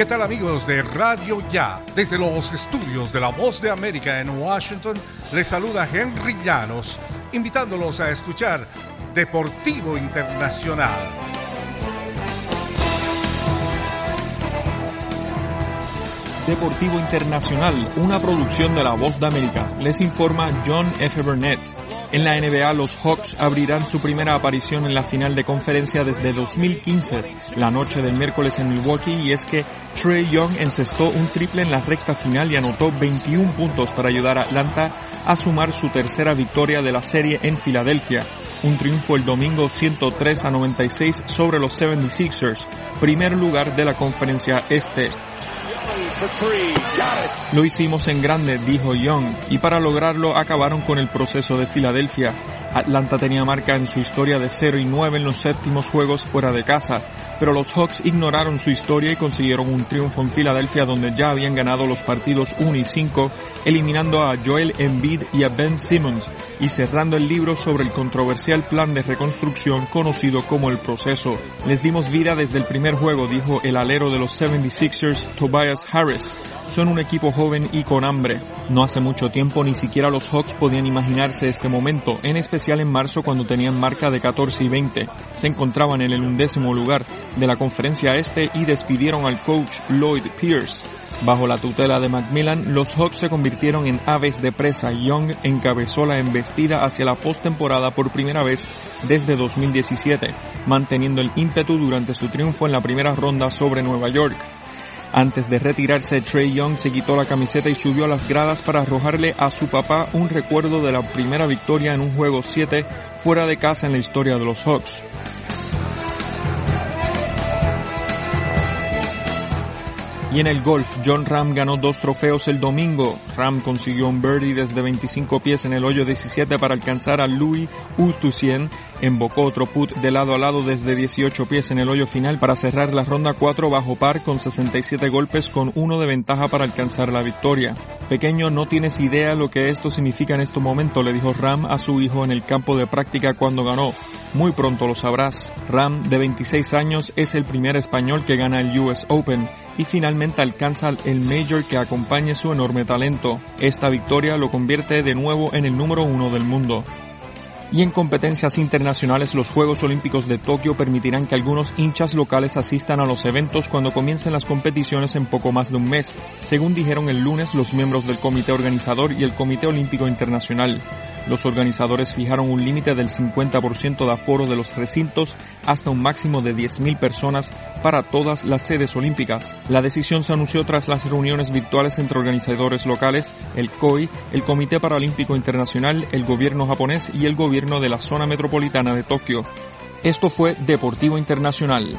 ¿Qué tal amigos de Radio Ya? Desde los estudios de La Voz de América en Washington, les saluda Henry Llanos, invitándolos a escuchar Deportivo Internacional. Deportivo Internacional, una producción de La Voz de América. Les informa John F. Burnett. En la NBA, los Hawks abrirán su primera aparición en la final de conferencia desde 2015, la noche del miércoles en Milwaukee, y es que Trey Young encestó un triple en la recta final y anotó 21 puntos para ayudar a Atlanta a sumar su tercera victoria de la serie en Filadelfia. Un triunfo el domingo 103 a 96 sobre los 76ers, primer lugar de la conferencia este. Lo hicimos en grande, dijo Young, y para lograrlo acabaron con el proceso de Filadelfia. Atlanta tenía marca en su historia de 0 y 9 en los séptimos juegos fuera de casa, pero los Hawks ignoraron su historia y consiguieron un triunfo en Filadelfia donde ya habían ganado los partidos 1 y 5, eliminando a Joel Embiid y a Ben Simmons y cerrando el libro sobre el controversial plan de reconstrucción conocido como el proceso. Les dimos vida desde el primer juego, dijo el alero de los 76ers Tobias Harris son un equipo joven y con hambre. No hace mucho tiempo ni siquiera los Hawks podían imaginarse este momento, en especial en marzo cuando tenían marca de 14 y 20. Se encontraban en el undécimo lugar de la conferencia este y despidieron al coach Lloyd Pierce. Bajo la tutela de Macmillan, los Hawks se convirtieron en aves de presa. Young encabezó la embestida hacia la postemporada por primera vez desde 2017, manteniendo el ímpetu durante su triunfo en la primera ronda sobre Nueva York. Antes de retirarse, Trey Young se quitó la camiseta y subió a las gradas para arrojarle a su papá un recuerdo de la primera victoria en un juego 7 fuera de casa en la historia de los Hawks. Y en el golf, John Ram ganó dos trofeos el domingo. Ram consiguió un birdie desde 25 pies en el hoyo 17 para alcanzar a Louis Utusien. Embocó otro put de lado a lado desde 18 pies en el hoyo final para cerrar la ronda 4 bajo par con 67 golpes con uno de ventaja para alcanzar la victoria. Pequeño, no tienes idea lo que esto significa en este momento, le dijo Ram a su hijo en el campo de práctica cuando ganó. Muy pronto lo sabrás. Ram, de 26 años, es el primer español que gana el US Open y finalmente alcanza el Major que acompaña su enorme talento. Esta victoria lo convierte de nuevo en el número uno del mundo. Y en competencias internacionales, los Juegos Olímpicos de Tokio permitirán que algunos hinchas locales asistan a los eventos cuando comiencen las competiciones en poco más de un mes, según dijeron el lunes los miembros del comité organizador y el Comité Olímpico Internacional. Los organizadores fijaron un límite del 50% de aforo de los recintos hasta un máximo de 10.000 personas para todas las sedes olímpicas. La decisión se anunció tras las reuniones virtuales entre organizadores locales, el COI, el Comité Paralímpico Internacional, el gobierno japonés y el gobierno de la zona metropolitana de Tokio. Esto fue Deportivo Internacional.